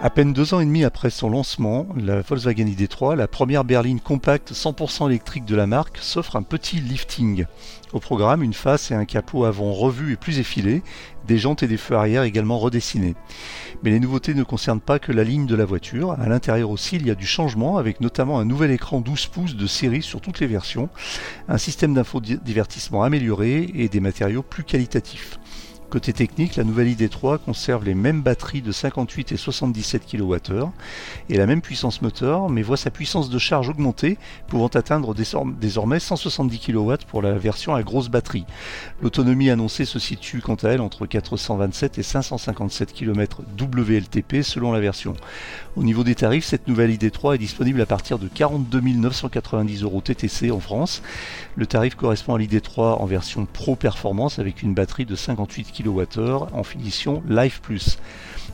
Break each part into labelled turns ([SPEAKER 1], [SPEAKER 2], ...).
[SPEAKER 1] À peine deux ans et demi après son lancement, la Volkswagen ID3, la première berline compacte 100% électrique de la marque, s'offre un petit lifting. Au programme, une face et un capot avant revus et plus effilés, des jantes et des feux arrière également redessinés. Mais les nouveautés ne concernent pas que la ligne de la voiture. À l'intérieur aussi, il y a du changement avec notamment un nouvel écran 12 pouces de série sur toutes les versions, un système d'infodivertissement amélioré et des matériaux plus qualitatifs. Côté technique, la nouvelle ID3 conserve les mêmes batteries de 58 et 77 kWh et la même puissance moteur, mais voit sa puissance de charge augmenter, pouvant atteindre désormais 170 kW pour la version à grosse batterie. L'autonomie annoncée se situe quant à elle entre 427 et 557 km WLTP selon la version. Au niveau des tarifs, cette nouvelle ID3 est disponible à partir de 42 990 euros TTC en France. Le tarif correspond à l'ID3 en version Pro Performance avec une batterie de 58 kWh en finition Live Plus.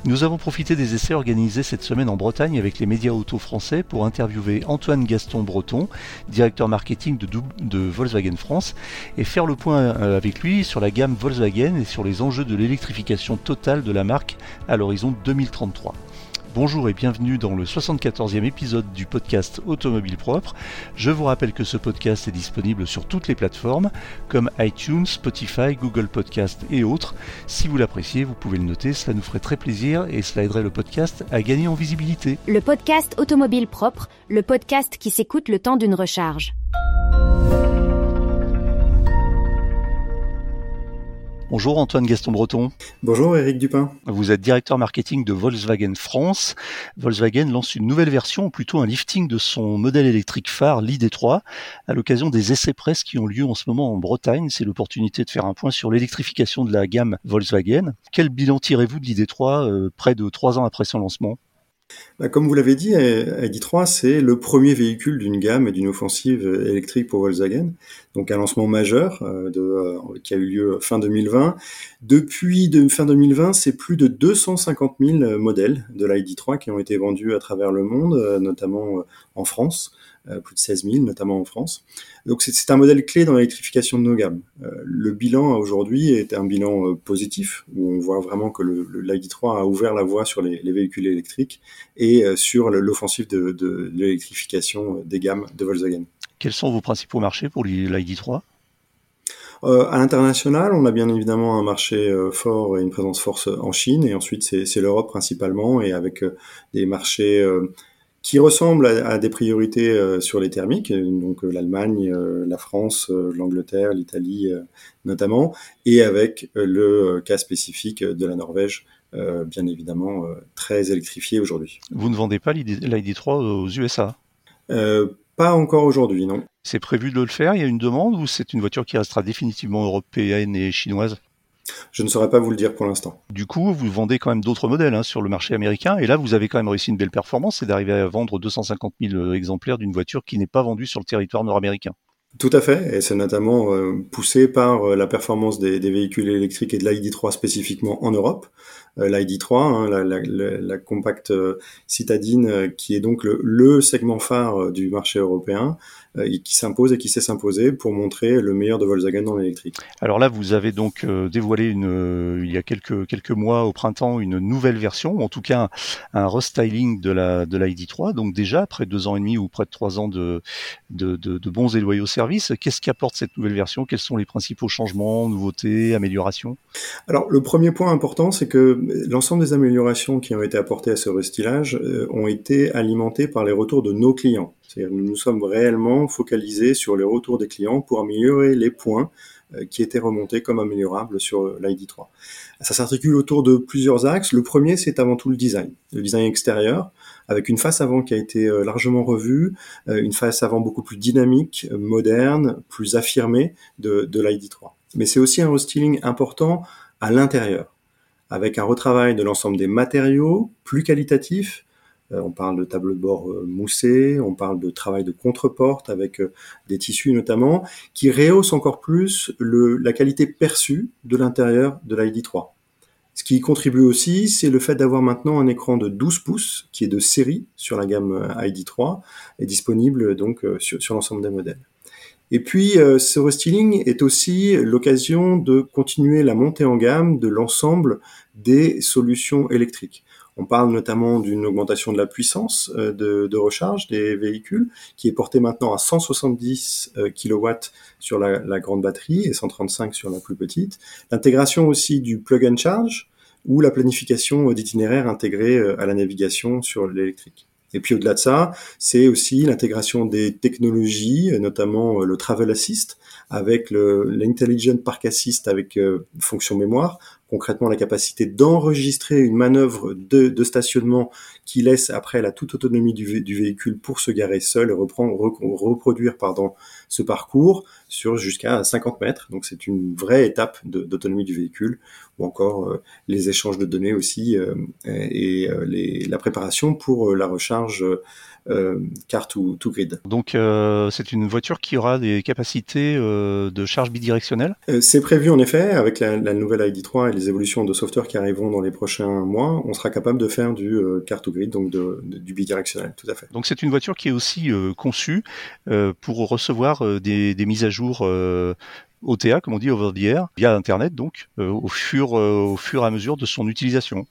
[SPEAKER 1] Nous avons profité des essais organisés cette semaine en Bretagne avec les médias auto français pour interviewer Antoine Gaston Breton, directeur marketing de, de, Volkswagen France, et faire le point euh, avec lui sur la gamme Volkswagen et sur les enjeux de l'électrification totale de la marque à l'horizon 2033. Bonjour et bienvenue dans le 74e épisode du podcast Automobile Propre. Je vous rappelle que ce podcast est disponible sur toutes les plateformes comme iTunes, Spotify, Google Podcast et autres. Si vous l'appréciez, vous pouvez le noter, cela nous ferait très plaisir et cela aiderait le podcast à gagner en visibilité.
[SPEAKER 2] Le podcast Automobile Propre, le podcast qui s'écoute le temps d'une recharge.
[SPEAKER 1] Bonjour Antoine Gaston Breton.
[SPEAKER 3] Bonjour Eric Dupin.
[SPEAKER 1] Vous êtes directeur marketing de Volkswagen France. Volkswagen lance une nouvelle version, ou plutôt un lifting de son modèle électrique phare, l'ID3, à l'occasion des essais presse qui ont lieu en ce moment en Bretagne. C'est l'opportunité de faire un point sur l'électrification de la gamme Volkswagen. Quel bilan tirez-vous de l'ID3 euh, près de trois ans après son lancement?
[SPEAKER 3] Bah, comme vous l'avez dit, ID3, c'est le premier véhicule d'une gamme et d'une offensive électrique pour Volkswagen. Donc un lancement majeur euh, euh, qui a eu lieu fin 2020. Depuis de, fin 2020, c'est plus de 250 000 modèles de l'ID3 qui ont été vendus à travers le monde, euh, notamment en France. Plus de 16 000, notamment en France. Donc c'est un modèle clé dans l'électrification de nos gammes. Le bilan aujourd'hui est un bilan positif, où on voit vraiment que le, le l'ID3 a ouvert la voie sur les, les véhicules électriques sur l'offensive de, de l'électrification des gammes de Volkswagen.
[SPEAKER 1] Quels sont vos principaux marchés pour l'ID3
[SPEAKER 3] euh, à l'international, on a bien évidemment un marché fort et une présence forte en Chine, et ensuite c'est l'Europe principalement, et avec des marchés qui ressemble à, des priorités euh, sur les thermiques, donc euh, l'Allemagne, euh, la France, l'Angleterre, l'Italie notamment, et avec le cas spécifique de la Norvège, bien évidemment très électrifié aujourd'hui.
[SPEAKER 1] Vous ne vendez pas l'ID3 aux USA
[SPEAKER 3] Pas encore aujourd'hui, non.
[SPEAKER 1] C'est prévu de le faire? Il y a une demande ou c'est une voiture qui restera définitivement européenne et chinoise?
[SPEAKER 3] Je ne saurais pas vous le dire pour l'instant.
[SPEAKER 1] Du coup, vous vendez quand même d'autres modèles hein, sur le marché américain, et là, vous avez quand même réussi une belle performance, c'est d'arriver à vendre 250 000 euh, exemplaires d'une voiture qui n'est pas vendue sur le territoire nord-américain.
[SPEAKER 3] Tout à fait, et c'est notamment euh, poussé par euh, la performance des, véhicules électriques et de l'ID3 spécifiquement en Europe. L'ID3, hein, la, la, la, compacte citadine, qui est donc le segment phare du marché européen, euh, qui s'impose et qui sait s'imposer pour montrer le meilleur de Volkswagen dans l'électrique.
[SPEAKER 1] Alors là, vous avez donc euh, dévoilé une, euh, il y a quelques quelques mois au printemps une nouvelle version, en tout cas un, restyling de la de l'ID3. Donc déjà après deux ans et demi ou près de trois ans de de, de, de bons et loyaux services, qu'est-ce qu'apporte cette nouvelle version? Quels sont les principaux changements, nouveautés, améliorations?
[SPEAKER 3] Alors le premier point important, c'est que l'ensemble des améliorations qui ont été apportées à ce restylage ont été alimentées par les retours de nos clients. C'est-à-dire nous nous sommes réellement focalisés sur les retours des clients pour améliorer les points euh, qui étaient remontés comme améliorables sur l'ID3. Ça s'articule autour de plusieurs axes. Le premier, c'est avant tout le design. Le design extérieur, avec une face avant qui a été euh, largement revue, euh, une face avant beaucoup plus dynamique, moderne, plus affirmée de, de l'ID3. Mais c'est aussi un restyling important à l'intérieur, avec un retravail de l'ensemble des matériaux, plus qualitatif, euh, on parle de tableau de bord euh, moussé, on parle de travail de contreporte avec euh, des tissus notamment, qui rehaussent encore plus la qualité perçue de l'intérieur de l'ID3. Ce qui contribue aussi, c'est le fait d'avoir maintenant un écran de 12 pouces qui est de série sur la gamme ID3 et disponible donc sur l'ensemble des modèles. Et puis, ce restyling est aussi l'occasion de continuer la montée en gamme de l'ensemble des solutions électriques. On parle notamment d'une augmentation de la puissance de, de, recharge des véhicules, qui est portée maintenant à 170 kW sur la, grande batterie et 135 sur la plus petite. L'intégration aussi du plug and charge ou la planification d'itinéraires intégrés à la navigation sur l'électrique. Et puis au-delà de ça, c'est aussi l'intégration des technologies, notamment le Travel Assist, avec l'Intelligent Park Assist avec euh, fonction mémoire, concrètement la capacité d'enregistrer une manœuvre de, stationnement qui laisse après la toute autonomie du, véhicule pour se garer seul et reprendre, reproduire pardon, ce parcours sur jusqu'à 50 mètres. Donc c'est une vraie étape d'autonomie du véhicule, ou encore euh, les échanges de données aussi euh, et euh, la préparation pour la recharge carte ou tout grid.
[SPEAKER 1] Donc euh, c'est une voiture qui aura des capacités euh, de charge bidirectionnelle?
[SPEAKER 3] C'est prévu en effet, avec la, la, nouvelle ID3 et les évolutions de software qui arriveront dans les prochains mois, on sera capable de faire du carte ou grid, donc de, de, du bidirectionnel, tout à fait.
[SPEAKER 1] Donc c'est une voiture qui est aussi conçue pour recevoir des, des, mises à jour OTA, comme on dit, over the air, via Internet, donc, au, fur, au fur et à mesure de son utilisation.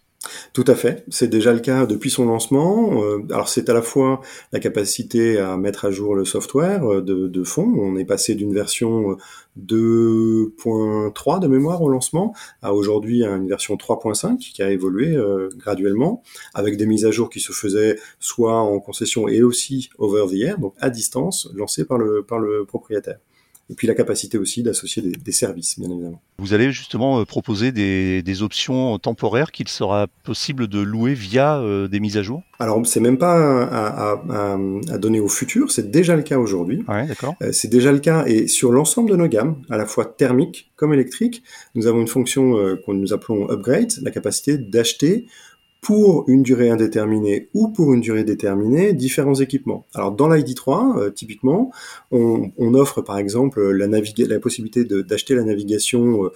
[SPEAKER 3] Tout à fait, c'est déjà le cas depuis son lancement. Euh, alors c'est à la fois la capacité à mettre à jour le software euh, de, fond. On est passé d'une version 2.3 de mémoire au lancement à aujourd'hui une version 3.5 qui a évolué euh, graduellement avec des mises à jour qui se faisaient soit en concession et aussi over the air, donc à distance, lancées par le, par le propriétaire et puis la capacité aussi d'associer des, des, services, bien évidemment.
[SPEAKER 1] Vous allez justement euh, proposer des, des options temporaires qu'il sera possible de louer via euh, des mises à jour?
[SPEAKER 3] Alors, c'est même pas à, à, à, donner au futur, c'est déjà le cas aujourd'hui.
[SPEAKER 1] Ouais, d'accord.
[SPEAKER 3] Euh, c'est déjà le cas, et sur l'ensemble de nos gammes, à la fois thermique comme électrique, nous avons une fonction que nous appelons upgrade, la capacité d'acheter pour une durée indéterminée ou pour une durée déterminée différents équipements. Alors dans l'ID3, euh, typiquement, on, on, offre par exemple la, la possibilité d'acheter la navigation euh,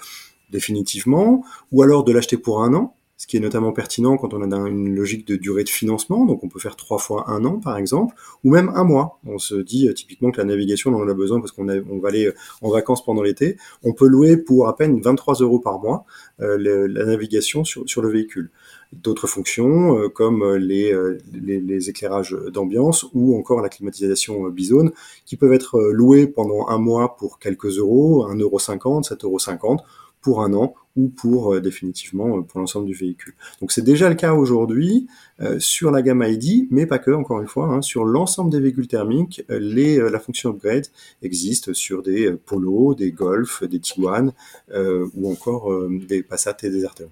[SPEAKER 3] définitivement ou alors de l'acheter pour un an ce qui est notamment pertinent quand on a une logique de durée de financement, donc on peut faire trois fois un an par exemple, ou même un mois. On se dit euh, typiquement que la navigation, on en a besoin parce qu'on on va aller euh, en vacances pendant l'été, on peut louer pour à peine 23 euros par mois euh, la navigation sur, sur le véhicule. D'autres fonctions euh, comme euh, les, les, les éclairages d'ambiance ou encore la climatisation bizone qui peuvent être loués pendant un mois pour quelques euros, 1,50 euro, 7,50 euros pour un an ou pour euh, définitivement euh, pour l'ensemble du véhicule. Donc c'est déjà le cas aujourd'hui euh, sur la gamme ID, mais pas que, encore une fois, hein, sur l'ensemble des véhicules thermiques, les, la fonction upgrade existe sur des Polo, des Golf, des Tiguan ou encore des Passat et des Arteon.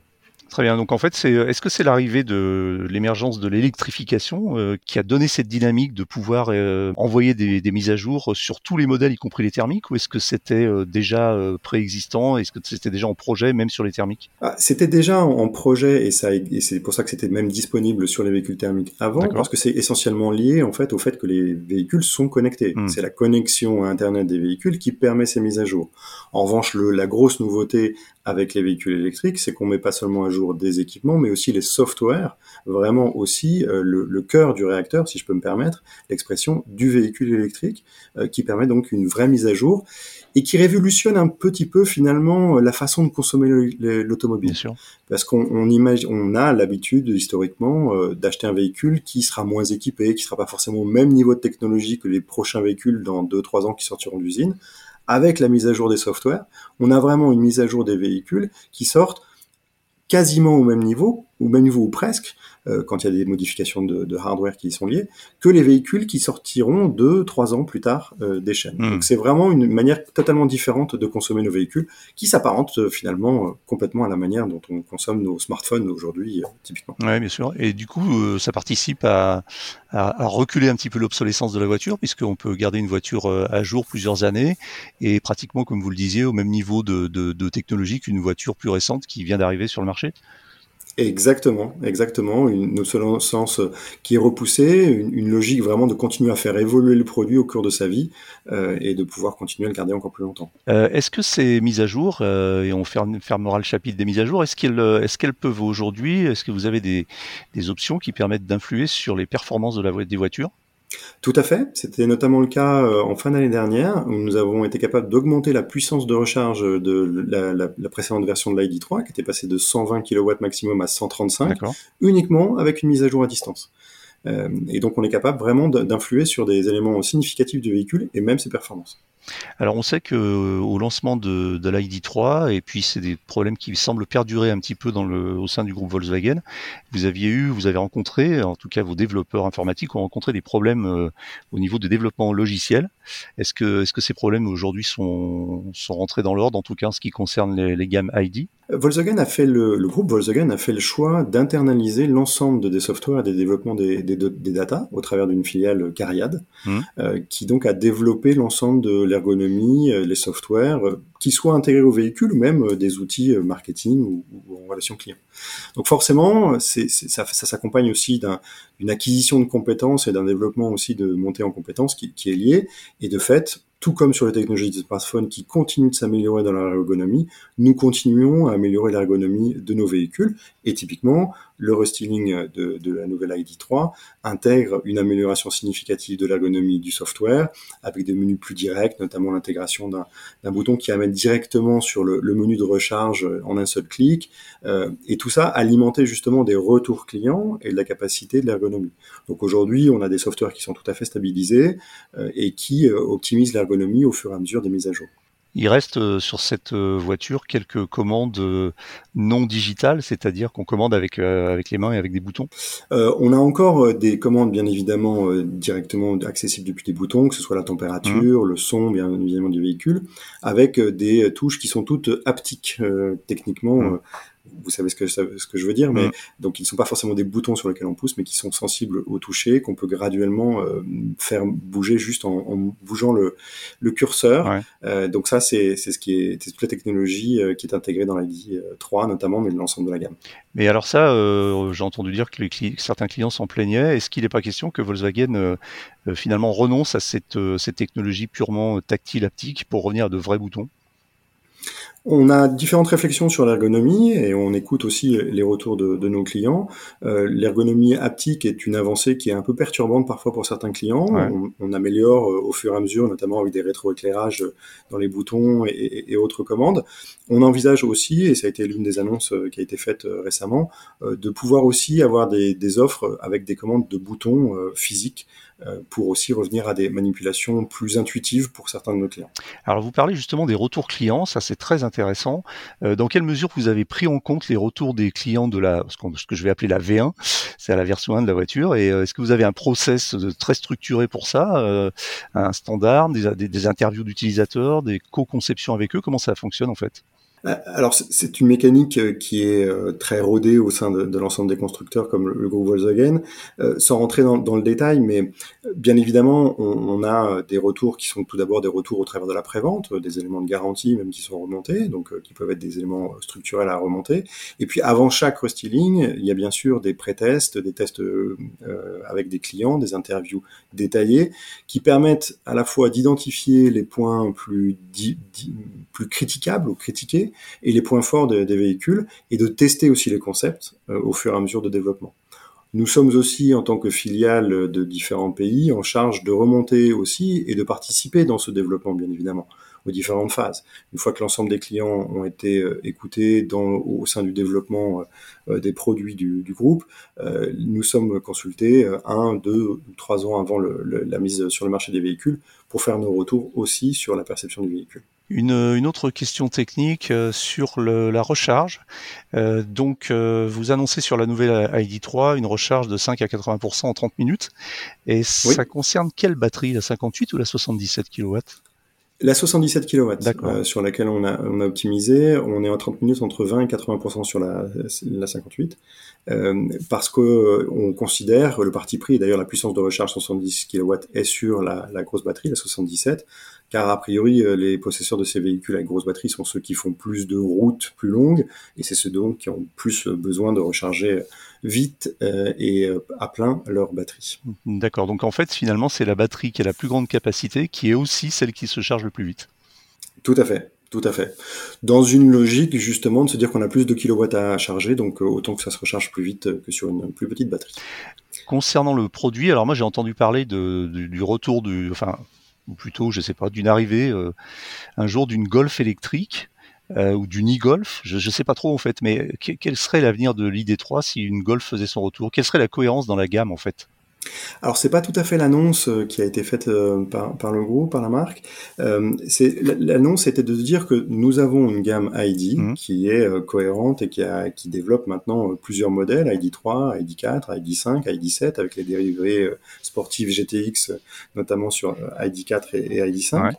[SPEAKER 1] Très bien. Donc en fait, c'est est-ce que c'est l'arrivée de l'émergence de l'électrification euh, qui a donné cette dynamique de pouvoir euh, envoyer des, des, mises à jour sur tous les modèles, y compris les thermiques, ou est-ce que c'était euh, déjà euh, préexistant Est-ce que c'était déjà en projet, même sur les thermiques?
[SPEAKER 3] Ah, C'était déjà en, projet et, ça, et c'est pour ça que c'était même disponible sur les véhicules thermiques avant, parce que c'est essentiellement lié en fait au fait que les véhicules sont connectés. Hmm. C'est la connexion à Internet des véhicules qui permet ces mises à jour. En revanche, le, la grosse nouveauté avec les véhicules électriques, c'est qu'on met pas seulement à jour des équipements, mais aussi les softwares, vraiment aussi euh, le, le, cœur du réacteur, si je peux me permettre, l'expression du véhicule électrique, euh, qui permet donc une vraie mise à jour et qui révolutionne un petit peu finalement la façon de consommer l'automobile. Parce qu'on on imagine, on a l'habitude historiquement euh, d'acheter un véhicule qui sera moins équipé, qui sera pas forcément au même niveau de technologie que les prochains véhicules dans 2-3 ans qui sortiront d'usine avec la mise à jour des softwares, on a vraiment une mise à jour des véhicules qui sortent quasiment au même niveau, au même niveau ou presque, euh, quand il y a des modifications de, de, hardware qui y sont liées, que les véhicules qui sortiront deux, trois ans plus tard euh, des chaînes. Mmh. Donc c'est vraiment une manière totalement différente de consommer nos véhicules, qui s'apparente euh, finalement complètement à la manière dont on consomme nos smartphones aujourd'hui, typiquement.
[SPEAKER 1] Oui, bien sûr. Et du coup, ça participe à, à, à, reculer un petit peu l'obsolescence de la voiture, puisqu'on peut garder une voiture à jour plusieurs années, et pratiquement, comme vous le disiez, au même niveau de, de, de technologie qu'une voiture plus récente qui vient d'arriver sur le marché.
[SPEAKER 3] Exactement, exactement. Une obsolescence qui est repoussée, une, logique vraiment de continuer à faire évoluer le produit au cours de sa vie euh, et de pouvoir continuer à le garder encore plus longtemps.
[SPEAKER 1] Euh, est-ce que ces mises à jour, euh, et on fermera le chapitre des mises à jour, est-ce qu'elles est qu'elles peuvent aujourd'hui, est-ce que vous avez des, des options qui permettent d'influer sur les performances de la, des voitures?
[SPEAKER 3] Tout à fait. C'était notamment le cas euh, en fin d'année dernière où nous avons été capables d'augmenter la puissance de recharge de la, précédente version de l'ID3 qui était passée de 120 kW maximum à 135 uniquement avec une mise à jour à distance. Euh, et donc on est capable vraiment d'influer sur des éléments significatifs du véhicule et même ses performances.
[SPEAKER 1] Alors on sait que euh, au lancement de, de l'ID3, et puis c'est des problèmes qui semblent perdurer un petit peu dans le, au sein du groupe Volkswagen, vous aviez eu, vous avez rencontré, en tout cas vos développeurs informatiques ont rencontré des problèmes euh, au niveau de développement logiciel. Est-ce que, est-ce que ces problèmes aujourd'hui sont, sont rentrés dans l'ordre, en tout cas en ce qui concerne les, les gammes ID
[SPEAKER 3] Volkswagen a fait le, le, groupe Volkswagen a fait le choix d'internaliser l'ensemble des softwares et des développements des, des, des data au travers d'une filiale Cariad, mmh. euh, qui donc a développé l'ensemble de l'ergonomie, euh, les softwares, euh, qui soient intégrés au véhicule ou même des outils marketing ou, en relation client. Donc forcément, ça, s'accompagne aussi d'une acquisition de compétences et d'un développement aussi de montée en compétences qui, est lié. Et de fait, tout comme sur les technologies de smartphone qui continuent de s'améliorer dans l'ergonomie, nous continuons à améliorer l'ergonomie de nos véhicules. Et typiquement, le restyling de, la nouvelle ID3 intègre une amélioration significative de l'ergonomie du software, avec des menus plus directs, notamment l'intégration d'un bouton qui amène directement sur le, le, menu de recharge en un seul clic, euh, et tout ça alimenté justement des retours clients et de la capacité de l'ergonomie. Donc aujourd'hui, on a des softwares qui sont tout à fait stabilisés euh, et qui euh, optimisent l'ergonomie au fur et à mesure des mises à jour.
[SPEAKER 1] Il reste euh, sur cette euh, voiture quelques commandes euh, non digitales, c'est-à-dire qu'on commande avec, avec les mains et avec des boutons?
[SPEAKER 3] On a encore des commandes bien évidemment directement accessibles depuis des boutons, que ce soit la température, mmh. le son bien évidemment du véhicule, avec des touches qui sont toutes haptiques techniquement. Mmh vous savez ce que, ce que je veux dire, mais donc ils ne sont pas forcément des boutons sur lesquels on pousse, mais qui sont sensibles au toucher, qu'on peut graduellement euh, faire bouger juste en, en bougeant le, le curseur. Euh, donc ça, c'est ce qui est, toute la technologie euh, qui est intégrée dans l'ID 3 notamment, mais de l'ensemble de la gamme.
[SPEAKER 1] Mais alors ça, j'ai entendu dire que les certains clients s'en plaignaient. Est-ce qu'il n'est pas question que Volkswagen finalement renonce à cette, cette technologie purement tactile haptique pour revenir à de vrais boutons?
[SPEAKER 3] On a différentes réflexions sur l'ergonomie et on écoute aussi les retours de, nos clients. Euh, l'ergonomie haptique est une avancée qui est un peu perturbante parfois pour certains clients. On, améliore euh, au fur et à mesure, notamment avec des rétroéclairages dans les boutons et, autres commandes. On envisage aussi, et ça a été l'une des annonces euh, qui a été faite récemment, de pouvoir aussi avoir des, des offres avec des commandes de boutons physiques euh, pour aussi revenir à des manipulations plus intuitives pour certains de nos clients.
[SPEAKER 1] Alors vous parlez justement des retours clients, ça c'est très intéressant. Euh, dans quelle mesure vous avez pris en compte les retours des clients de la, ce, que je vais appeler la V1, c'est à la version 1 de la voiture, et euh, est-ce que vous avez un process très structuré pour ça, un standard, des, interviews d'utilisateurs, des co-conceptions avec eux, comment ça fonctionne en fait?
[SPEAKER 3] euh, alors c'est une mécanique euh, qui est euh, très rodée au sein de, l'ensemble des constructeurs comme le, groupe Volkswagen. sans rentrer dans, le détail, mais bien évidemment, on, a des retours qui sont tout d'abord des retours au travers de la prévente, des éléments de garantie même qui sont remontés, donc qui peuvent être des éléments structurels à remonter. Et puis avant chaque restyling, il y a bien sûr des pré-tests, des tests avec des clients, des interviews détaillées, qui permettent à la fois d'identifier les points plus critiquables ou critiqués, et les points forts des véhicules et de tester aussi les concepts euh, au fur et à mesure de développement. Nous sommes aussi, en tant que filiale de différents pays, en charge de remonter aussi et de participer dans ce développement, bien évidemment, aux différentes phases. Une fois que l'ensemble des clients ont été euh, écoutés au sein du développement euh, des produits du, groupe, nous sommes consultés un, deux, trois ans avant la mise sur le marché des véhicules pour faire nos retours aussi sur la perception du véhicule.
[SPEAKER 1] Une, autre question technique euh, sur la recharge. Euh, donc, euh, vous annoncez sur la nouvelle ID3 une recharge de 5 à 80% en 30 minutes. Et ça concerne quelle batterie, la 58 ou la 77 kW
[SPEAKER 3] la 77 kW sur laquelle on a, on a optimisé, on est en 30 minutes entre 20 et 80% sur la, la 58, parce que on considère le parti pris, d'ailleurs la puissance de recharge 70 kW est sur la, la grosse batterie, la 77, car a priori euh, les possesseurs de ces véhicules avec grosse batterie sont ceux qui font plus de routes plus longues et c'est ceux donc qui ont plus besoin de recharger vite euh, et euh, à plein leur batterie.
[SPEAKER 1] D'accord, donc en fait finalement c'est la batterie qui a la plus grande capacité qui est aussi celle qui se charge le plus vite.
[SPEAKER 3] Tout à fait. Tout à fait. Dans une logique justement de se dire qu'on a plus de kilowatts à charger, donc autant que ça se recharge plus vite que sur une plus petite batterie.
[SPEAKER 1] Concernant le produit, alors moi j'ai entendu parler de, du, retour du, enfin, ou plutôt, je sais pas, d'une arrivée un jour d'une Golf électrique. ou d'une e-Golf, je ne sais pas trop en fait, mais quel serait l'avenir de l'ID3 si une Golf faisait son retour? Quelle serait la cohérence dans la gamme en fait?
[SPEAKER 3] Alors c'est pas tout à fait l'annonce euh, qui a été faite euh, par, le groupe, par la marque. Euh, l'annonce était de dire que nous avons une gamme ID mmh. qui est cohérente et qui, a, qui développe maintenant plusieurs modèles ID3, ID4, ID5, ID7 avec les dérivés sportifs GTX notamment sur ID4 et, ID5. Euh,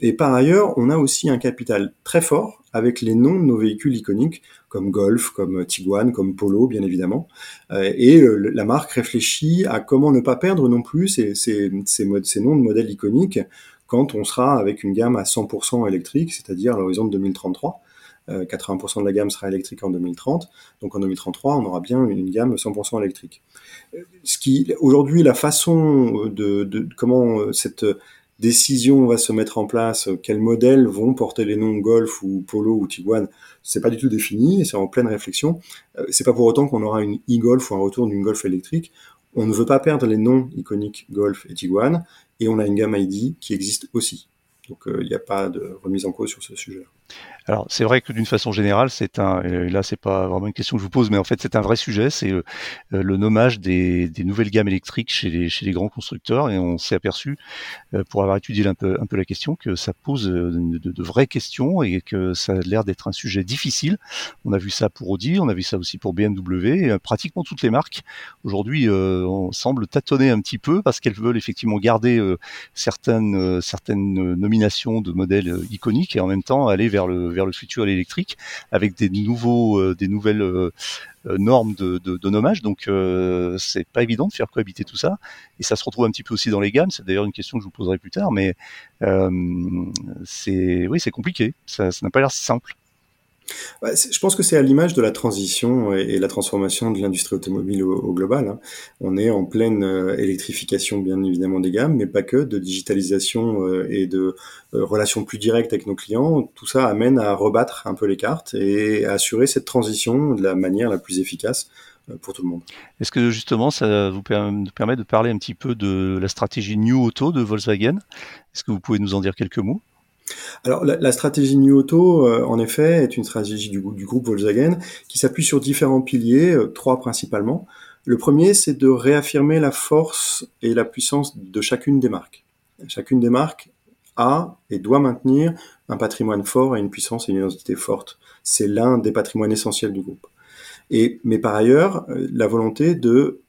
[SPEAKER 3] et par ailleurs, on a aussi un capital très fort avec les noms de nos véhicules iconiques, comme Golf, comme Tiguan, comme Polo, bien évidemment. Euh, et la marque réfléchit à comment ne pas perdre non plus ces, noms de modèles iconiques quand on sera avec une gamme à 100% électrique, c'est-à-dire à l'horizon de 2033. 80% euh, de la gamme sera électrique en 2030. Donc en 2033, on aura bien une gamme 100% électrique. Ce qui, aujourd'hui, la façon de, de comment cette décision va se mettre en place, quels modèles vont porter les noms Golf ou Polo ou Tiguan, c'est pas du tout défini, c'est en pleine réflexion. Euh, c'est pas pour autant qu'on aura une e-Golf ou un retour d'une Golf électrique. On ne veut pas perdre les noms iconiques Golf et Tiguan, et on a une gamme ID qui existe aussi. Donc euh, il n'y a pas de remise en cause sur ce sujet-là.
[SPEAKER 1] Alors c'est vrai que d'une façon générale, c'est un, et là c'est pas vraiment une question que je vous pose, mais en fait c'est un vrai sujet, c'est euh, euh, le nommage des, nouvelles gammes électriques chez les, chez les grands constructeurs, et on s'est aperçu, euh, pour avoir étudié un peu, un peu la question, que ça pose de, vraies questions et que ça a l'air d'être un sujet difficile. On a vu ça pour Audi, on a vu ça aussi pour BMW, pratiquement toutes les marques aujourd'hui on semble tâtonner un petit peu parce qu'elles veulent effectivement garder certaines, certaines nominations de modèles iconiques et en même temps aller vers le vers le futur électrique avec des nouveaux, euh, des nouvelles euh, euh, normes de, de, nommage. Donc c'est pas évident de faire cohabiter tout ça. Et ça se retrouve un petit peu aussi dans les gammes. C'est d'ailleurs une question que je vous poserai plus tard, mais c'est oui c'est compliqué. Ça n'a pas l'air simple
[SPEAKER 3] je pense que c'est à l'image de la transition et, la transformation de l'industrie automobile au, global. Hein. On est en pleine euh, électrification, bien évidemment, des gammes, mais pas que, de digitalisation euh, et de euh, relations plus directes avec nos clients. Tout ça amène à rebattre un peu les cartes et à assurer cette transition de la manière la plus efficace pour tout le monde.
[SPEAKER 1] Est-ce que justement ça vous permet de parler un petit peu de la stratégie New Auto de Volkswagen? Est-ce que vous pouvez nous en dire quelques mots?
[SPEAKER 3] Alors la, stratégie New Auto, euh, en effet, est une stratégie du, groupe Volkswagen qui s'appuie sur différents piliers, euh, trois principalement. Le premier, c'est de réaffirmer la force et la puissance de chacune des marques. Chacune des marques a et doit maintenir un patrimoine fort et une puissance et une identité forte. C'est l'un des patrimoines essentiels du groupe. Et, mais par ailleurs, euh, la volonté de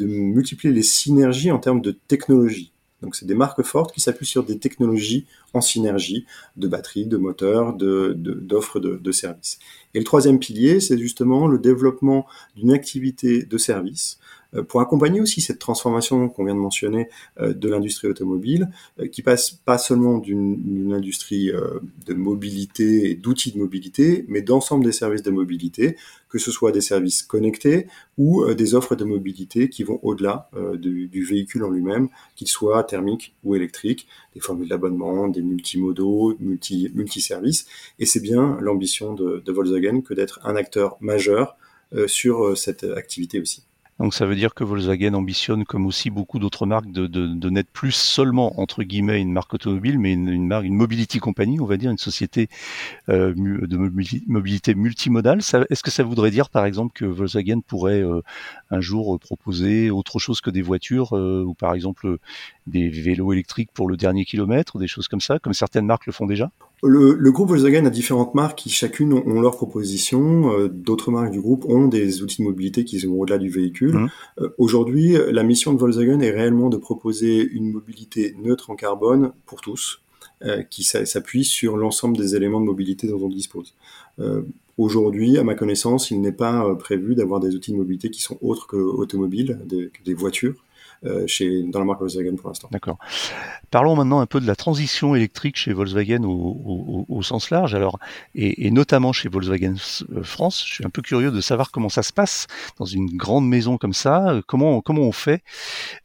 [SPEAKER 3] multiplier les synergies en termes de technologie. Donc c'est des marques fortes qui s'appuient sur des technologies en synergie de batteries, de moteurs, d'offres de, de, services. Et le troisième pilier, c'est justement le développement d'une activité de service pour accompagner aussi cette transformation qu'on vient de mentionner euh, de l'industrie automobile, euh, qui passe pas seulement d'une industrie de mobilité et d'outils de mobilité, mais d'ensemble des services de mobilité, que ce soit des services connectés ou des offres de mobilité qui vont au-delà du, véhicule en lui-même, qu'il soit thermique ou électrique, des formules d'abonnement, des multimodaux, multi, multi-services. Et c'est bien l'ambition de, Volkswagen que d'être un acteur majeur sur cette activité aussi.
[SPEAKER 1] Donc ça veut dire que Volkswagen ambitionne, comme aussi beaucoup d'autres marques, de, de, de n'être plus seulement entre guillemets une marque automobile, mais une, marque, une mobility company, on va dire, une société euh, de mobilité multimodale. Est-ce que ça voudrait dire, par exemple, que Volkswagen pourrait euh, un jour proposer autre chose que des voitures, euh, ou par exemple des vélos électriques pour le dernier kilomètre, des choses comme ça, comme certaines marques le font déjà?
[SPEAKER 3] Le, le, groupe Volkswagen a différentes marques qui chacune ont, leurs propositions. Euh, d'autres marques du groupe ont des outils de mobilité qui sont au-delà du véhicule. Mmh. Euh, aujourd'hui, la mission de Volkswagen est réellement de proposer une mobilité neutre en carbone pour tous, euh, qui s'appuie sur l'ensemble des éléments de mobilité dont on dispose. Aujourd'hui, à ma connaissance, il n'est pas prévu d'avoir des outils de mobilité qui sont autres que automobiles, des, des voitures. Euh, chez, dans la marque Volkswagen pour l'instant.
[SPEAKER 1] D'accord. Parlons maintenant un peu de la transition électrique chez Volkswagen au, au, au sens large, alors, et, et, notamment chez Volkswagen euh, France. Je suis un peu curieux de savoir comment ça se passe dans une grande maison comme ça. Comment, comment on fait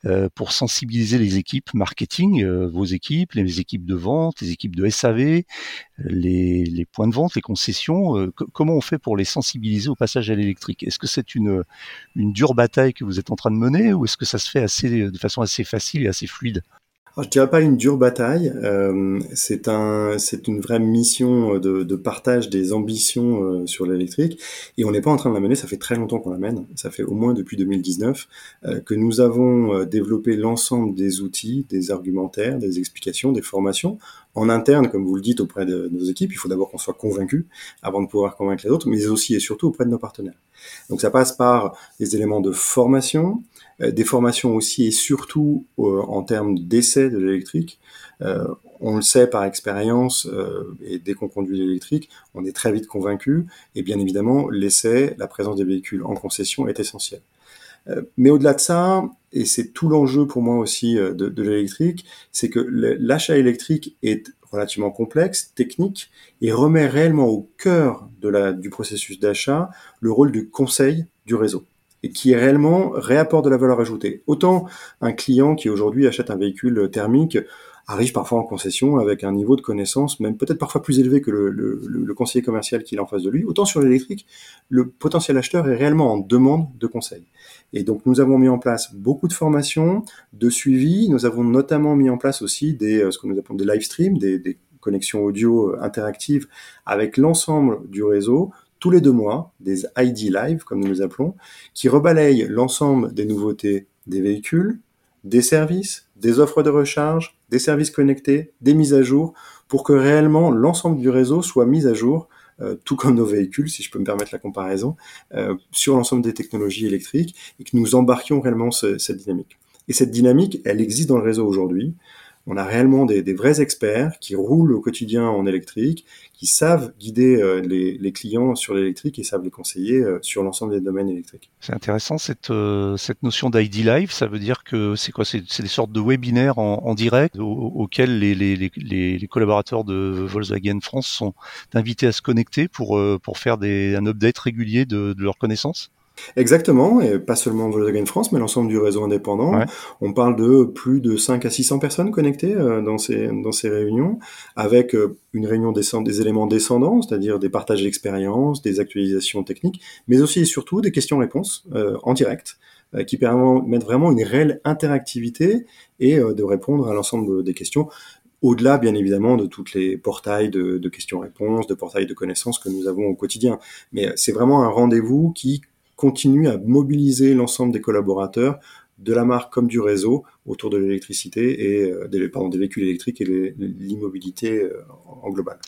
[SPEAKER 1] euh, pour sensibiliser les équipes marketing, euh, vos équipes, les équipes de vente, les équipes de SAV, les, points de vente, les concessions. comment on fait pour les sensibiliser au passage à l'électrique? Est-ce que c'est une, une dure bataille que vous êtes en train de mener ou est-ce que ça se fait assez, de façon assez facile et assez fluide?
[SPEAKER 3] Alors, je dirais pas une dure bataille. Euh, c'est un, c'est une vraie mission de, de partage des ambitions euh, sur l'électrique, et on n'est pas en train de la mener. Ça fait très longtemps qu'on la mène. Ça fait au moins depuis 2019 euh, que nous avons euh, développé l'ensemble des outils, des argumentaires, des explications, des formations en interne, comme vous le dites, auprès de, nos équipes. Il faut d'abord qu'on soit convaincu avant de pouvoir convaincre les autres, mais aussi et surtout auprès de nos partenaires. Donc, ça passe par des éléments de formation, euh, des formations aussi et surtout euh, en termes d'essai de l'électrique. Euh, on le sait par expérience, et dès qu'on conduit l'électrique, on est très vite convaincu, et bien évidemment, l'essai, la présence des véhicules en concession est essentielle. mais au-delà de ça, et c'est tout l'enjeu pour moi aussi de, l'électrique, c'est que l'achat électrique est relativement complexe, technique, et remet réellement au cœur du processus d'achat le rôle du conseil du réseau et qui réellement réapporte de la valeur ajoutée. Autant un client qui aujourd'hui achète un véhicule thermique arrive parfois en concession avec un niveau de connaissance même peut-être parfois plus élevé que le, le, le conseiller commercial qui est en face de lui. Autant sur l'électrique, le potentiel acheteur est réellement en demande de conseil. Et donc nous avons mis en place beaucoup de formations, de suivi. Nous avons notamment mis en place aussi des euh, ce que nous appelons des live streams, des, connexions audio interactives avec l'ensemble du réseau tous les deux mois, des ID Live, comme nous les appelons, qui rebalayent l'ensemble des nouveautés des véhicules, des services, des offres de recharge, des services connectés, des mises à jour, pour que réellement l'ensemble du réseau soit mis à jour, euh, tout comme nos véhicules, si je peux me permettre la comparaison, euh, sur l'ensemble des technologies électriques, et que nous embarquions réellement cette dynamique. Et cette dynamique, elle existe dans le réseau aujourd'hui on a réellement des, vrais experts qui roulent au quotidien en électrique, qui savent guider euh, les, clients sur l'électrique et savent les conseiller euh, sur l'ensemble des domaines électriques.
[SPEAKER 1] C'est intéressant cette, euh, cette notion d'ID Live. Ça veut dire que c'est quoi? C'est des sortes de webinaires en, direct auxquels les, collaborateurs de Volkswagen France sont invités à se connecter pour, pour faire un update régulier de, de leurs connaissances?
[SPEAKER 3] Exactement, et pas seulement Volkswagen France, mais l'ensemble du réseau indépendant. On parle de plus de 5 à 600 personnes connectées euh, dans, ces, dans ces réunions, avec euh, une réunion des éléments descendants, c'est-à-dire des partages d'expériences, des actualisations techniques, mais aussi et surtout des questions-réponses euh, en direct, qui permettent vraiment une réelle interactivité et de répondre à l'ensemble des questions au-delà bien évidemment de toutes les portails de, de questions-réponses, de portails de connaissances que nous avons au quotidien. Mais c'est vraiment un rendez-vous qui continue à mobiliser l'ensemble des collaborateurs de la marque comme du réseau autour de l'électricité et euh, des, véhicules électriques et l'immobilité euh, en global.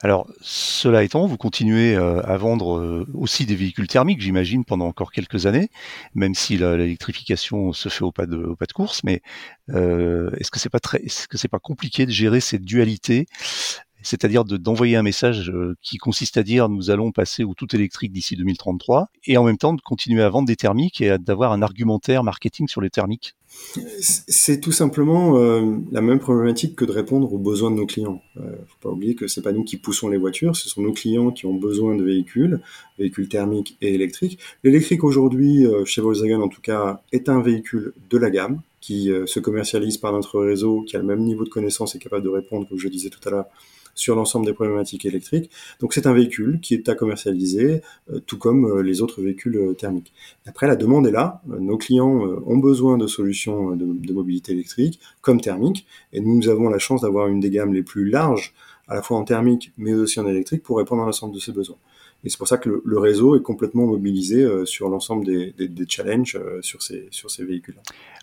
[SPEAKER 1] Alors, cela étant, vous continuez euh, à vendre aussi des véhicules thermiques, j'imagine, pendant encore quelques années, même si l'électrification se fait au pas de, au pas de course. Mais est-ce que c'est pas très, est-ce que c'est pas compliqué de gérer cette dualité c'est-à-dire d'envoyer un message euh, qui consiste à dire nous allons passer au tout électrique d'ici 2033, et en même temps de continuer à vendre des thermiques et d'avoir un argumentaire marketing sur les thermiques
[SPEAKER 3] c'est tout simplement euh, la même problématique que de répondre aux besoins de nos clients. Euh, faut pas oublier que c'est pas nous qui poussons les voitures, ce sont nos clients qui ont besoin de véhicules, véhicules thermiques et électriques. L'électrique aujourd'hui, chez Volkswagen en tout cas, est un véhicule de la gamme qui se commercialise par notre réseau, qui a le même niveau de connaissance et capable de répondre, comme je disais tout à l'heure, sur l'ensemble des problématiques électriques. Donc c'est un véhicule qui est à commercialiser, euh, tout comme euh, les autres véhicules euh, thermiques. Après, la demande est là. Nos clients ont besoin de solutions de, mobilité électrique comme thermique, et nous avons la chance d'avoir une des gammes les plus larges, à la fois en thermique mais aussi en électrique, pour répondre à l'ensemble de ces besoins. Et c'est pour ça que le, réseau est complètement mobilisé sur l'ensemble des, des, challenges sur ces, sur ces véhicules.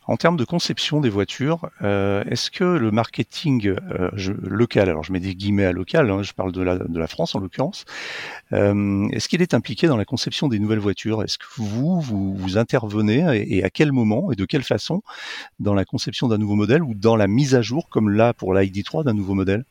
[SPEAKER 1] En termes de conception des voitures, euh, est-ce que le marketing euh, local, alors je mets des guillemets à local, hein, je parle de la, de la France en l'occurrence, euh, est-ce qu'il est impliqué dans la conception des nouvelles voitures? Est-ce que vous, vous, vous intervenez et, à quel moment et de quelle façon dans la conception d'un nouveau modèle ou dans la mise à jour, comme là pour l'ID3 d'un nouveau modèle?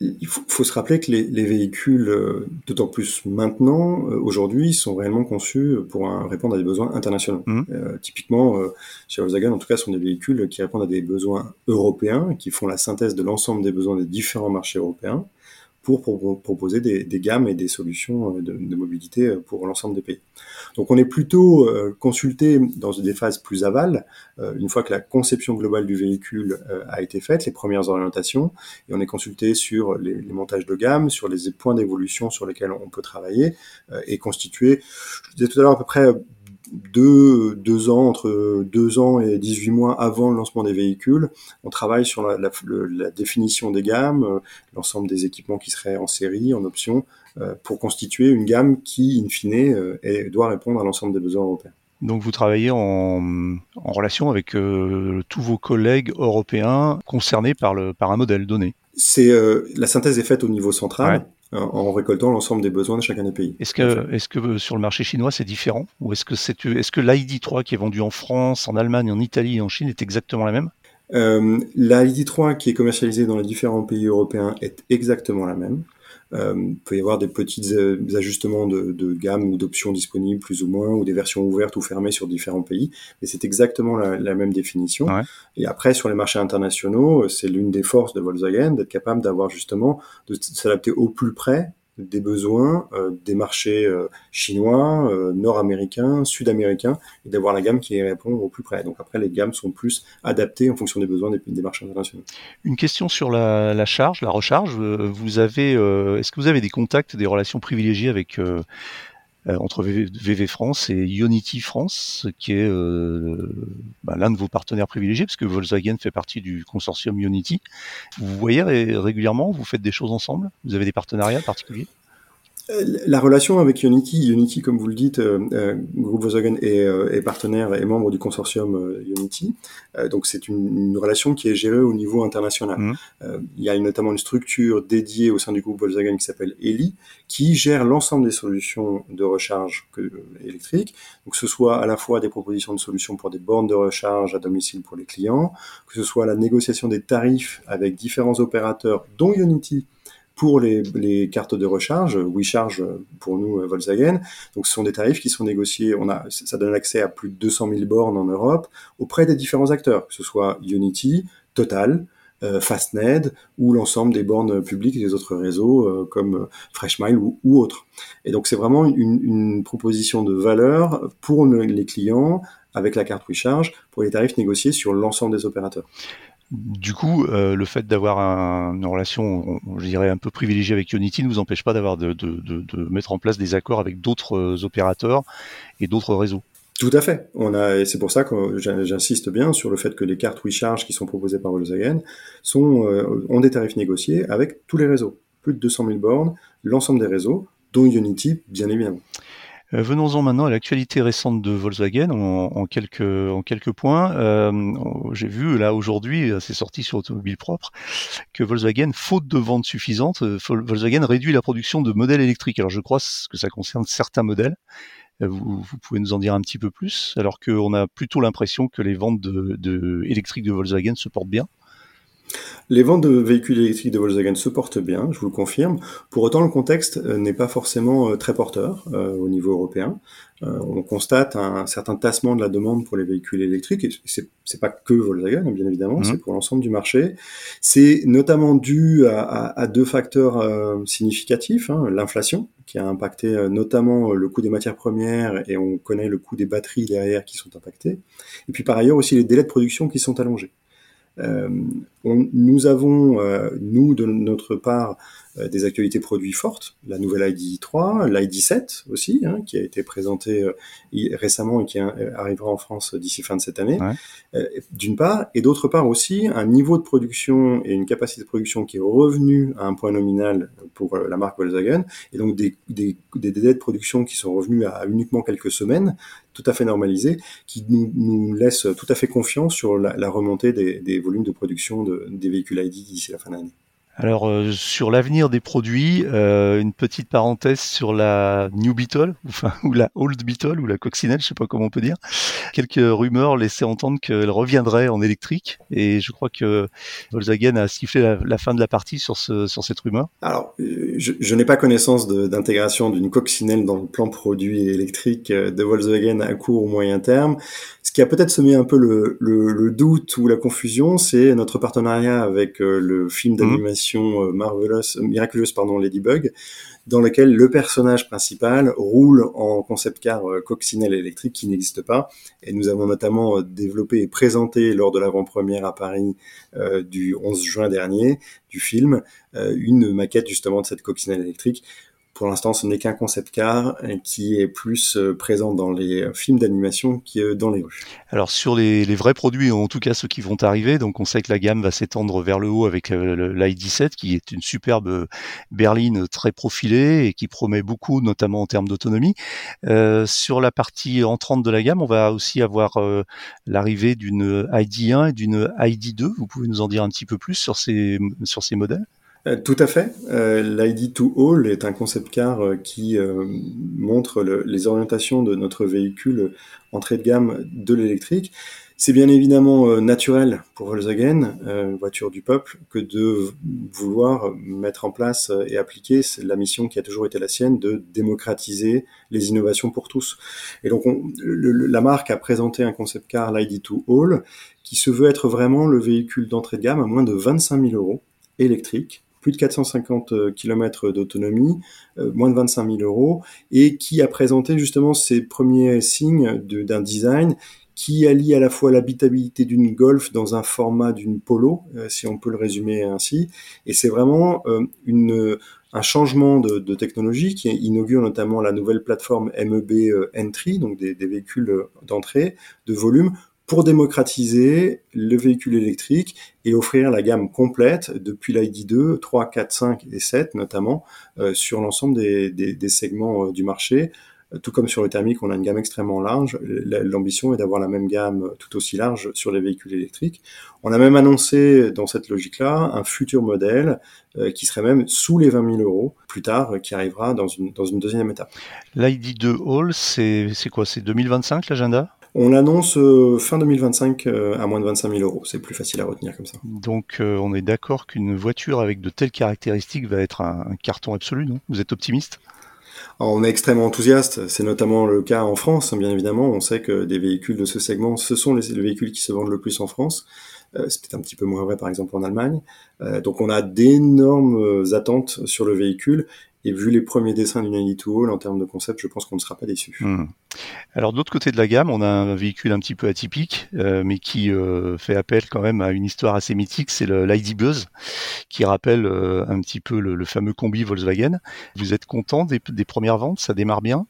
[SPEAKER 3] Il faut, se rappeler que les, véhicules, euh, d'autant plus maintenant, euh, aujourd'hui, sont réellement conçus pour répondre à des besoins internationaux. Mmh. Euh, typiquement, chez Volkswagen, en tout cas, sont des véhicules qui répondent à des besoins européens, qui font la synthèse de l'ensemble des besoins des différents marchés européens pour, proposer des, gammes et des solutions de, de mobilité pour l'ensemble des pays. Donc on est plutôt consulté dans des phases plus aval, une fois que la conception globale du véhicule a été faite, les premières orientations, et on est consulté sur les, les montages de gamme, sur les points d'évolution sur lesquels on peut travailler, et constitué, je disais tout à l'heure, à peu près deux, deux ans, entre deux ans et 18 mois avant le lancement des véhicules, on travaille sur la, la, définition des gammes, euh, l'ensemble des équipements qui seraient en série, en option, euh, pour constituer une gamme qui, in fine, euh, doit répondre à l'ensemble des besoins européens.
[SPEAKER 1] Donc vous travaillez en, en relation avec tous vos collègues européens concernés par, le, par un modèle donné.
[SPEAKER 3] C'est la synthèse est faite au niveau central. En récoltant l'ensemble des besoins de chacun des pays.
[SPEAKER 1] Est-ce que, est-ce que sur le marché chinois c'est différent? Ou est-ce que c'est, est-ce que l'ID3 qui est vendu en France, en Allemagne, en Italie et en Chine est exactement la même?
[SPEAKER 3] Euh, L'ID3 qui est commercialisé dans les différents pays européens est exactement la même. Euh, il peut y avoir des petits euh, ajustements de, de gamme ou d'options disponibles plus ou moins, ou des versions ouvertes ou fermées sur différents pays, mais c'est exactement la, la, même définition. Et après, sur les marchés internationaux, euh, c'est l'une des forces de Volkswagen d'être capable d'avoir justement, de s'adapter au plus près des besoins euh, des marchés euh, chinois, euh, nord-américains, sud-américains, et d'avoir la gamme qui répond au plus près. Donc après, les gammes sont plus adaptées en fonction des besoins des, des marchés internationaux.
[SPEAKER 1] Une question sur la, la charge, la recharge. Vous avez, est-ce que vous avez des contacts, des relations privilégiées avec entre VV, France et Unity France, qui est euh, bah, l'un de vos partenaires privilégiés, parce que Volkswagen fait partie du consortium Unity. Vous voyez régulièrement, vous faites des choses ensemble? Vous avez des partenariats particuliers?
[SPEAKER 3] euh, la relation avec Unity, Unity, comme vous le dites, euh, euh Groupe Volkswagen est, est, partenaire et membre du consortium Unity. donc c'est une, une, relation qui est gérée au niveau international. Mmh. il y a notamment une structure dédiée au sein du groupe Volkswagen qui s'appelle ELI, qui gère l'ensemble des solutions de recharge que, électrique. Donc que ce soit à la fois des propositions de solutions pour des bornes de recharge à domicile pour les clients, que ce soit la négociation des tarifs avec différents opérateurs, dont Unity, pour les, les, cartes de recharge, WeCharge pour nous euh, Volkswagen. Donc ce sont des tarifs qui sont négociés. On a, ça donne accès à plus de 200 000 bornes en Europe auprès des différents acteurs, que ce soit Unity, Total, euh, Fastned ou l'ensemble des bornes publiques et des autres réseaux euh, comme Freshmile ou, ou autres. Et donc c'est vraiment une, une, proposition de valeur pour les clients avec la carte WeCharge pour les tarifs négociés sur l'ensemble des opérateurs.
[SPEAKER 1] Du coup, euh, le fait d'avoir une relation, je dirais, un peu privilégiée avec Unity ne vous empêche pas d'avoir de, mettre en place des accords avec d'autres euh, opérateurs et d'autres réseaux.
[SPEAKER 3] Tout à fait. On a, c'est pour ça que j'insiste bien sur le fait que les cartes WeCharge qui sont proposées par Volkswagen sont, euh, ont des tarifs négociés avec tous les réseaux. Plus de 200 000 bornes, l'ensemble des réseaux, dont Unity, bien évidemment.
[SPEAKER 1] Euh, venons-en maintenant à l'actualité récente de Volkswagen en, quelques, en quelques points. Euh, j'ai vu là aujourd'hui, c'est sorti sur Automobile Propre, que Volkswagen, faute de ventes suffisantes, euh, Volkswagen réduit la production de modèles électriques. Alors je crois que ça concerne certains modèles. Vous, pouvez nous en dire un petit peu plus, alors qu'on a plutôt l'impression que les ventes de électriques de Volkswagen se portent bien.
[SPEAKER 3] Les ventes de véhicules électriques de Volkswagen se portent bien, je vous le confirme. Pour autant, le contexte euh, n'est pas forcément euh, très porteur euh, au niveau européen. on constate un certain tassement de la demande pour les véhicules électriques. Et c'est, c'est pas que Volkswagen, bien évidemment, mmh. c'est pour l'ensemble du marché. C'est notamment dû à, deux facteurs significatifs. Hein. L'inflation, qui a impacté notamment le coût des matières premières, et on connaît le coût des batteries derrière qui sont impactés. Et puis par ailleurs aussi les délais de production qui sont allongés. Euh, on, nous avons, euh, nous, de notre part, euh, des actualités produits fortes, la nouvelle ID3, l'ID7 aussi, hein, qui a été présentée euh, récemment et qui arrivera en France d'ici fin de cette année, d'une part, et d'autre part aussi un niveau de production et une capacité de production qui est revenu à un point nominal pour la marque Volkswagen, et donc des, des, des délais de production qui sont revenus à uniquement quelques semaines, tout à fait normalisés, qui nous, nous laissent tout à fait confiance sur la, la remontée des, des, volumes de production de, des véhicules ID d'ici la fin de l'année.
[SPEAKER 1] Alors euh, sur l'avenir des produits, euh, une petite parenthèse sur la New Beetle, enfin ou la Old Beetle ou la coccinelle, je sais pas comment on peut dire. Quelques rumeurs laissaient entendre qu'elle reviendrait en électrique et je crois que Volkswagen a sifflé la, fin de la partie sur ce sur cette rumeur.
[SPEAKER 3] Alors euh, je, je n'ai pas connaissance d'intégration d'une coccinelle dans le plan produit électrique de Volkswagen à court ou moyen terme. Ce qui a peut-être semé un peu le, le, le, doute ou la confusion, c'est notre partenariat avec le film mmh. Marvelous, miraculeuse Ladybug, dans lequel le personnage principal roule en concept car coccinelle électrique qui n'existe pas. Et nous avons notamment développé et présenté lors de l'avant-première à Paris du 11 juin dernier du film une maquette justement de cette coccinelle électrique pour l'instant, ce n'est qu'un concept car qui est plus euh, présent dans les euh, films d'animation que dans les rues.
[SPEAKER 1] Alors sur les, vrais produits, en tout cas ceux qui vont arriver, donc on sait que la gamme va s'étendre vers le haut avec euh, l'i17 qui est une superbe berline très profilée et qui promet beaucoup, notamment en termes d'autonomie. sur la partie entrante de la gamme, on va aussi avoir l'arrivée d'une ID1 et d'une ID2. Vous pouvez nous en dire un petit peu plus sur ces, sur ces modèles?
[SPEAKER 3] euh, tout à fait. Euh, L'ID to All est un concept car euh, qui montre les orientations de notre véhicule entrée de gamme de l'électrique. C'est bien évidemment naturel pour Volkswagen, voiture du peuple, que de vouloir mettre en place et appliquer la mission qui a toujours été la sienne de démocratiser les innovations pour tous. Et donc la marque a présenté un concept car, l'ID to All, qui se veut être vraiment le véhicule d'entrée de gamme à moins de 25 000 euros électrique plus de 450 euh, km d'autonomie, euh, moins de 25 000 euros, et qui a présenté justement ses premiers signes d'un design qui allie à la fois l'habitabilité d'une Golf dans un format d'une Polo, euh, si on peut le résumer ainsi, et c'est vraiment un changement de, technologie qui inaugure notamment la nouvelle plateforme MEB Entry, donc des véhicules d'entrée de volume, pour démocratiser le véhicule électrique et offrir la gamme complète depuis l'ID2, 3, 4, 5 et 7 notamment euh, sur l'ensemble des, des, des, segments euh, du marché. Euh, tout comme sur le thermique, on a une gamme extrêmement large. L'ambition est d'avoir la même gamme tout aussi large sur les véhicules électriques. On a même annoncé dans cette logique-là un futur modèle qui serait même sous les 20 000 euros plus tard, qui arrivera dans une, dans une deuxième étape.
[SPEAKER 1] L'ID2 Hall, c'est quoi? C'est 2025 l'agenda?
[SPEAKER 3] On l'annonce euh, fin 2025 euh, à moins de 25 000 euros. C'est plus facile à retenir comme ça.
[SPEAKER 1] Donc euh, on est d'accord qu'une voiture avec de telles caractéristiques va être un, carton absolu, non? Vous êtes optimiste?
[SPEAKER 3] On est extrêmement enthousiaste, c'est notamment le cas en France, bien évidemment. On sait que des véhicules de ce segment, ce sont les, véhicules qui se vendent le plus en France. c'est peut-être un petit peu moins vrai, par exemple, en Allemagne. donc on a d'énormes attentes sur le véhicule et vu les premiers dessins du Nanny to en termes de concept, je pense qu'on ne sera pas déçu.
[SPEAKER 1] Hmm. Alors de l'autre côté de la gamme, on a un véhicule un petit peu atypique, euh, mais qui euh, fait appel quand même à une histoire assez mythique, c'est l'ID Buzz, qui rappelle euh, un petit peu le, fameux combi Volkswagen. Vous êtes content des premières ventes? Ça démarre bien?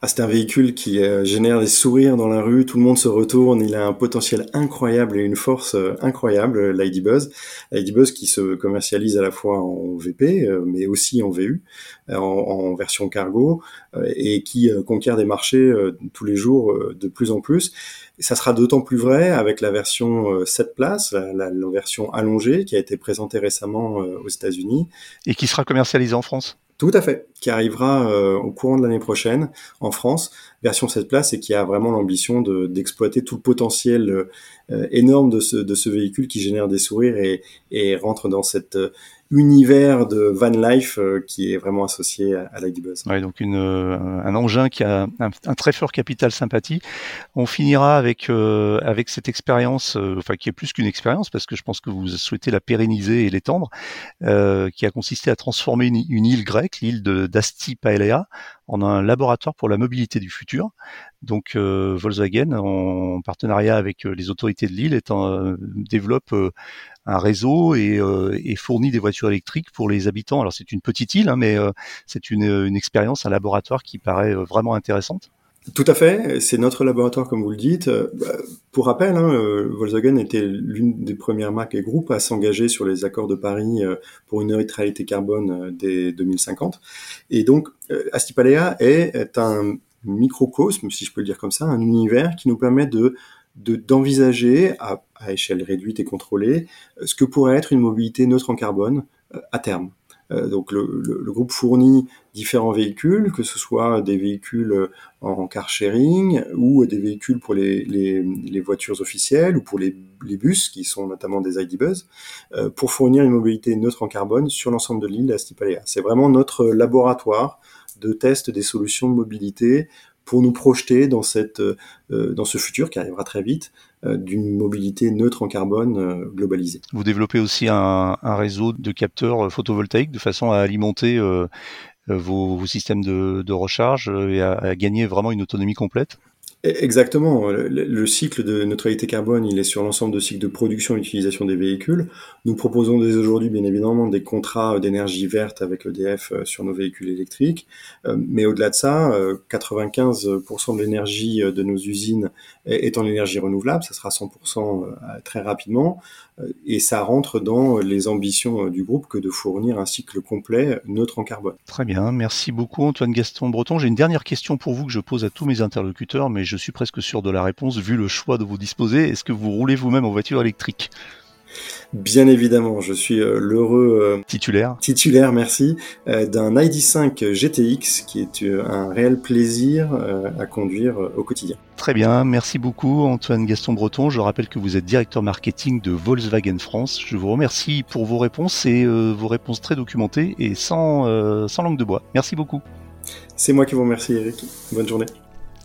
[SPEAKER 3] Ah, c'est un véhicule qui euh, génère des sourires dans la rue, tout le monde se retourne, il a un potentiel incroyable et une force euh, incroyable, l'ID-Buzz. L'ID-Buzz qui se commercialise à la fois en VP, euh, mais aussi en VU, en, version cargo, et qui conquiert des marchés tous les jours de plus en plus. Et ça sera d'autant plus vrai avec la version 7 places, la, la version allongée qui a été présentée récemment aux États-Unis.
[SPEAKER 1] Et qui sera commercialisée en France?
[SPEAKER 3] Tout à fait, qui arrivera euh, au courant de l'année prochaine en France, version 7 places et qui a vraiment l'ambition d'exploiter tout le potentiel euh, énorme de ce, de ce véhicule qui génère des sourires et, rentre dans cette euh, univers de van life qui est vraiment associé à, à Buzz.
[SPEAKER 1] Ouais, donc une, un engin qui a un, très fort capital sympathie. On finira avec avec cette expérience, enfin qui est plus qu'une expérience parce que je pense que vous souhaitez la pérenniser et l'étendre, qui a consisté à transformer une, île grecque, l'île d'Asti Paelea, en un laboratoire pour la mobilité du futur. Donc Volkswagen, en partenariat avec les autorités de l'île, développe un réseau euh, et, fournit des voitures électriques pour les habitants. Alors c'est une petite île, hein, mais euh, c'est une, expérience, un laboratoire qui paraît euh, vraiment intéressante.
[SPEAKER 3] Tout à fait, c'est notre laboratoire comme vous le dites. Bah, pour rappel, hein, Volkswagen était l'une des premières marques et groupes à s'engager sur les accords de Paris pour une neutralité carbone dès 2050. Et donc, Astipalea est un microcosme, si je peux le dire comme ça, un univers qui nous permet de d'envisager à, échelle réduite et contrôlée euh, ce que pourrait être une mobilité neutre en carbone euh, à terme. Euh, donc le, le, groupe fournit différents véhicules, que ce soit des véhicules en car sharing ou des véhicules pour les, les, les voitures officielles ou pour les, les, bus qui sont notamment des ID Buzz, euh, pour fournir une mobilité neutre en carbone sur l'ensemble de l'île d'Astipalea. C'est vraiment notre laboratoire de test des solutions de mobilité pour nous projeter dans, cette, euh, dans ce futur qui arrivera très vite, d'une mobilité neutre en carbone globalisée.
[SPEAKER 1] Vous développez aussi un, réseau de capteurs photovoltaïques de façon à alimenter vos, systèmes de, recharge et à gagner vraiment une autonomie complète?
[SPEAKER 3] Exactement. Le, cycle de neutralité carbone, il est sur l'ensemble de cycles de production et d'utilisation des véhicules. Nous proposons dès aujourd'hui, bien évidemment, des contrats d'énergie verte avec EDF euh, sur nos véhicules électriques. Euh, mais au-delà de ça, 95% euh, de l'énergie de nos usines est en énergie renouvelable. Ça sera 100% très rapidement. Et ça rentre dans les ambitions du groupe que de fournir un cycle complet neutre en carbone.
[SPEAKER 1] Très bien. Merci beaucoup, Antoine Gaston Breton. J'ai une dernière question pour vous que je pose à tous mes interlocuteurs, mais je suis presque sûr de la réponse vu le choix de vous disposer. Est-ce que vous roulez vous-même en voiture électrique?
[SPEAKER 3] Bien évidemment, je suis euh, l'heureux
[SPEAKER 1] euh, titulaire.
[SPEAKER 3] Titulaire, merci, euh, d'un ID5 GTX qui est un réel plaisir à conduire au quotidien.
[SPEAKER 1] Très bien, merci beaucoup Antoine Gaston Breton. Je rappelle que vous êtes directeur marketing de Volkswagen France. Je vous remercie pour vos réponses et vos réponses très documentées et sans, sans langue de bois. Merci beaucoup.
[SPEAKER 3] C'est moi qui vous remercie Eric. Bonne journée.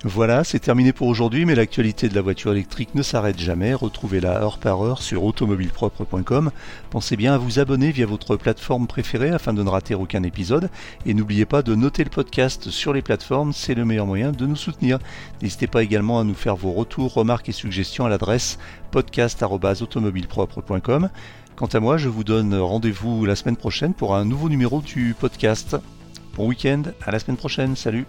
[SPEAKER 1] Voilà, c'est terminé pour aujourd'hui, mais l'actualité de la voiture électrique ne s'arrête jamais. Retrouvez-la heure par heure sur automobilepropre.com. Pensez bien à vous abonner via votre plateforme préférée afin de ne rater aucun épisode. Et n'oubliez pas de noter le podcast sur les plateformes, c'est le meilleur moyen de nous soutenir. N'hésitez pas également à nous faire vos retours, remarques et suggestions à l'adresse podcast.automobilepropre.com. Quant à moi, je vous donne rendez-vous la semaine prochaine pour un nouveau numéro du podcast. Bon week-end, à la semaine prochaine, salut